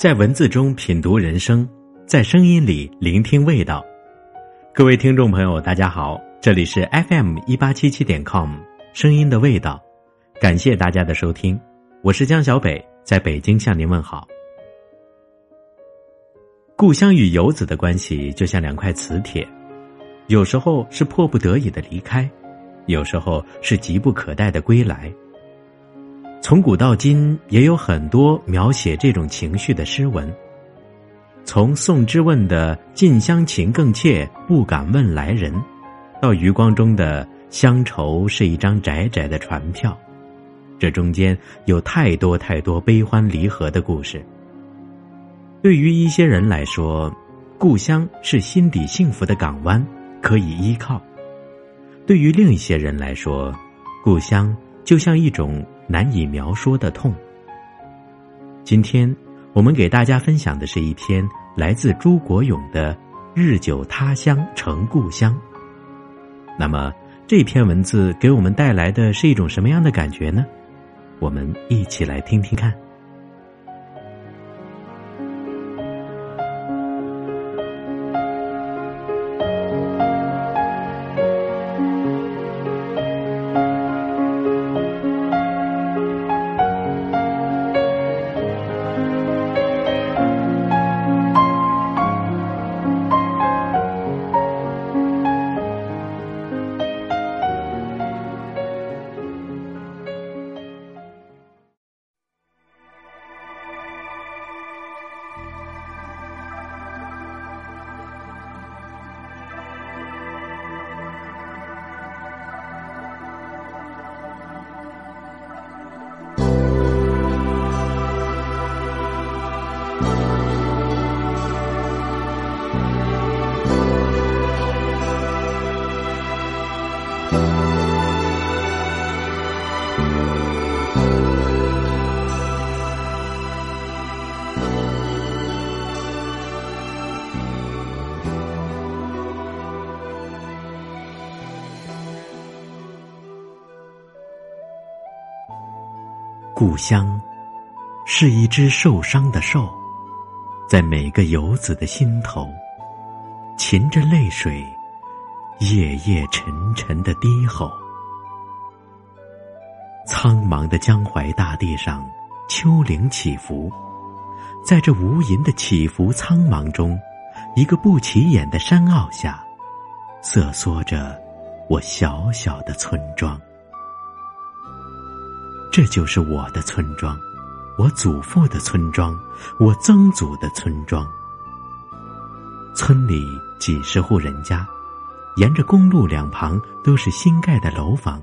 在文字中品读人生，在声音里聆听味道。各位听众朋友，大家好，这里是 FM 一八七七点 com，声音的味道。感谢大家的收听，我是江小北，在北京向您问好。故乡与游子的关系就像两块磁铁，有时候是迫不得已的离开，有时候是急不可待的归来。从古到今，也有很多描写这种情绪的诗文。从宋之问的“近乡情更怯，不敢问来人”，到余光中的“乡愁是一张窄窄的船票”，这中间有太多太多悲欢离合的故事。对于一些人来说，故乡是心底幸福的港湾，可以依靠；对于另一些人来说，故乡就像一种。难以描说的痛。今天我们给大家分享的是一篇来自朱国勇的《日久他乡成故乡》。那么这篇文字给我们带来的是一种什么样的感觉呢？我们一起来听听看。故乡，是一只受伤的兽，在每个游子的心头，噙着泪水，夜夜沉沉的低吼。苍茫的江淮大地上，丘陵起伏，在这无垠的起伏苍茫中，一个不起眼的山坳下，瑟缩着我小小的村庄。这就是我的村庄，我祖父的村庄，我曾祖的村庄。村里几十户人家，沿着公路两旁都是新盖的楼房。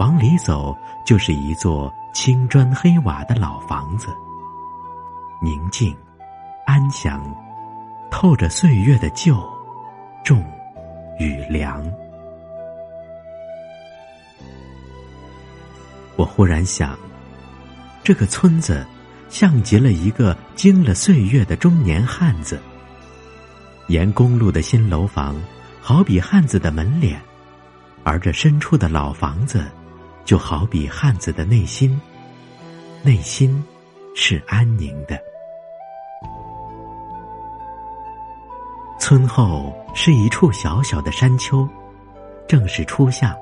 往里走，就是一座青砖黑瓦的老房子。宁静、安详，透着岁月的旧、重与凉。我忽然想，这个村子像极了一个经了岁月的中年汉子。沿公路的新楼房，好比汉子的门脸；而这深处的老房子，就好比汉子的内心。内心是安宁的。村后是一处小小的山丘，正是初夏，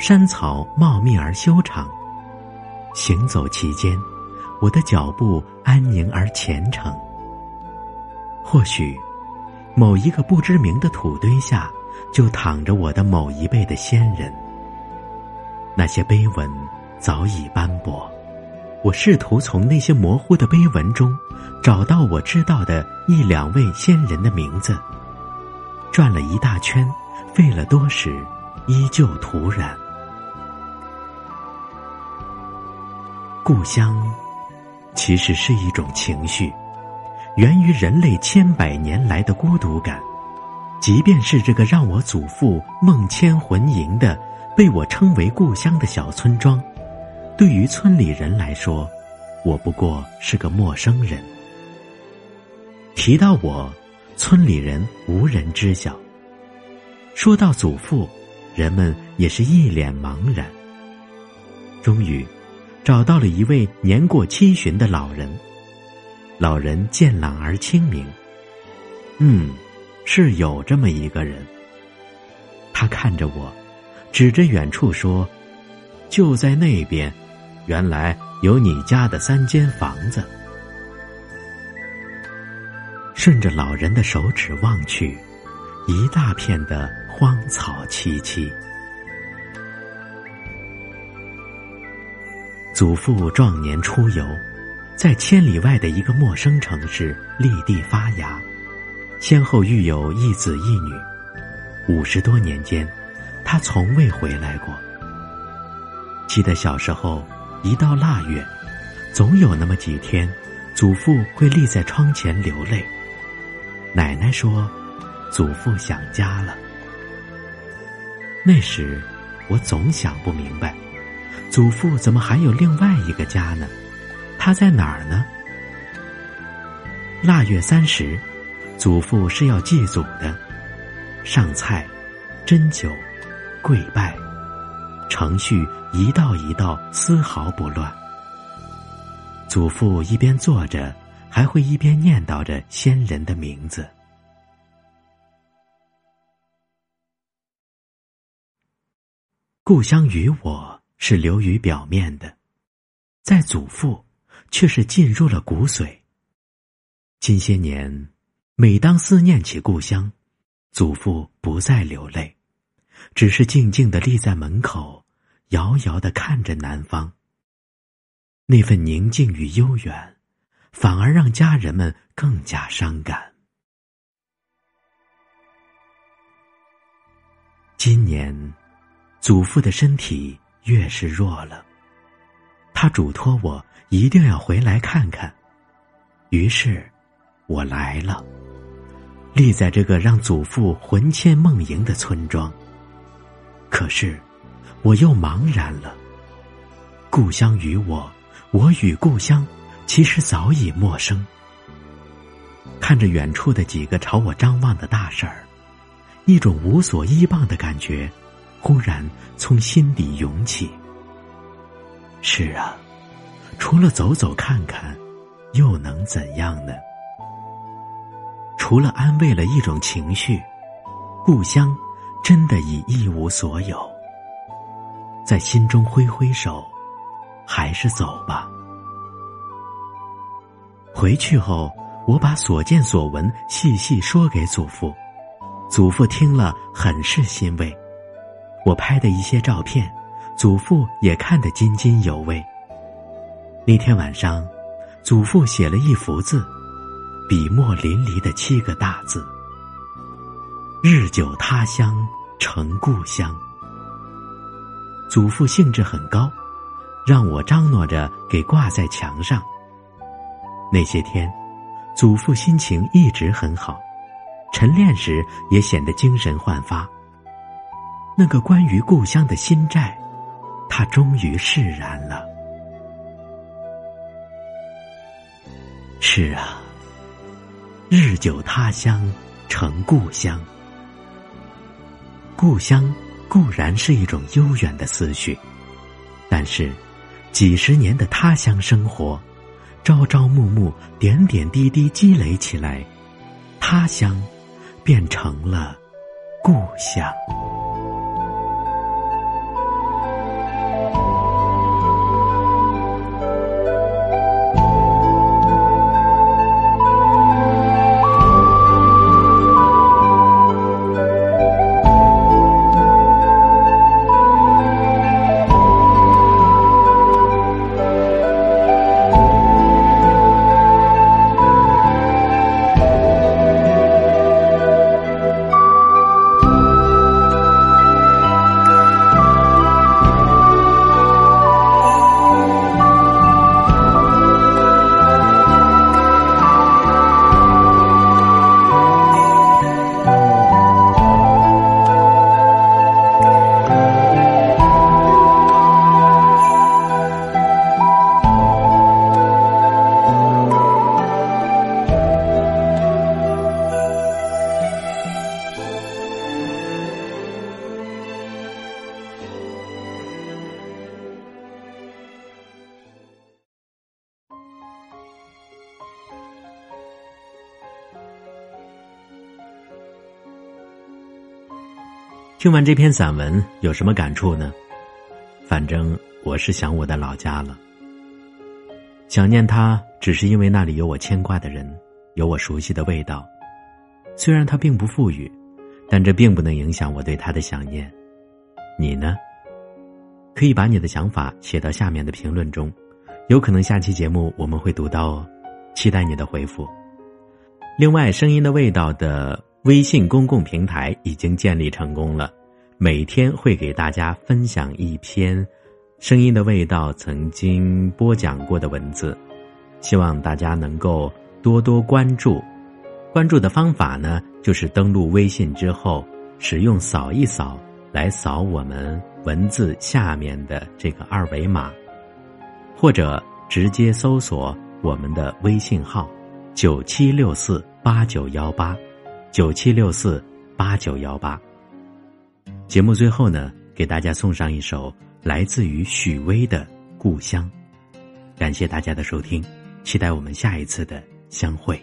山草茂密而修长。行走其间，我的脚步安宁而虔诚。或许，某一个不知名的土堆下，就躺着我的某一辈的先人。那些碑文早已斑驳，我试图从那些模糊的碑文中，找到我知道的一两位先人的名字。转了一大圈，费了多时，依旧徒然。故乡，其实是一种情绪，源于人类千百年来的孤独感。即便是这个让我祖父梦牵魂萦的、被我称为故乡的小村庄，对于村里人来说，我不过是个陌生人。提到我，村里人无人知晓。说到祖父，人们也是一脸茫然。终于，找到了一位年过七旬的老人。老人健朗而清明。嗯。是有这么一个人，他看着我，指着远处说：“就在那边，原来有你家的三间房子。”顺着老人的手指望去，一大片的荒草萋萋。祖父壮年出游，在千里外的一个陌生城市立地发芽。先后育有一子一女，五十多年间，他从未回来过。记得小时候，一到腊月，总有那么几天，祖父会立在窗前流泪。奶奶说：“祖父想家了。”那时，我总想不明白，祖父怎么还有另外一个家呢？他在哪儿呢？腊月三十。祖父是要祭祖的，上菜、斟酒、跪拜，程序一道一道，丝毫不乱。祖父一边坐着，还会一边念叨着先人的名字。故乡与我是流于表面的，在祖父却是进入了骨髓。近些年。每当思念起故乡，祖父不再流泪，只是静静的立在门口，遥遥的看着南方。那份宁静与悠远，反而让家人们更加伤感。今年，祖父的身体越是弱了，他嘱托我一定要回来看看，于是，我来了。立在这个让祖父魂牵梦萦的村庄。可是，我又茫然了。故乡与我，我与故乡，其实早已陌生。看着远处的几个朝我张望的大婶儿，一种无所依傍的感觉，忽然从心底涌起。是啊，除了走走看看，又能怎样呢？除了安慰了一种情绪，故乡真的已一无所有。在心中挥挥手，还是走吧。回去后，我把所见所闻细细说给祖父，祖父听了很是欣慰。我拍的一些照片，祖父也看得津津有味。那天晚上，祖父写了一幅字。笔墨淋漓的七个大字：“日久他乡成故乡。”祖父兴致很高，让我张罗着给挂在墙上。那些天，祖父心情一直很好，晨练时也显得精神焕发。那个关于故乡的心债，他终于释然了。是啊。日久他乡成故乡，故乡固然是一种悠远的思绪，但是几十年的他乡生活，朝朝暮暮、点点滴滴积累起来，他乡变成了故乡。听完这篇散文有什么感触呢？反正我是想我的老家了。想念他，只是因为那里有我牵挂的人，有我熟悉的味道。虽然他并不富裕，但这并不能影响我对他的想念。你呢？可以把你的想法写到下面的评论中，有可能下期节目我们会读到哦。期待你的回复。另外，声音的味道的微信公共平台已经建立成功了，每天会给大家分享一篇声音的味道曾经播讲过的文字，希望大家能够多多关注。关注的方法呢，就是登录微信之后，使用扫一扫来扫我们文字下面的这个二维码，或者直接搜索我们的微信号九七六四八九幺八九七六四八九幺八。节目最后呢，给大家送上一首来自于许巍的《故乡》，感谢大家的收听，期待我们下一次的相会。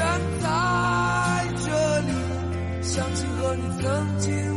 站在这里，想起和你曾经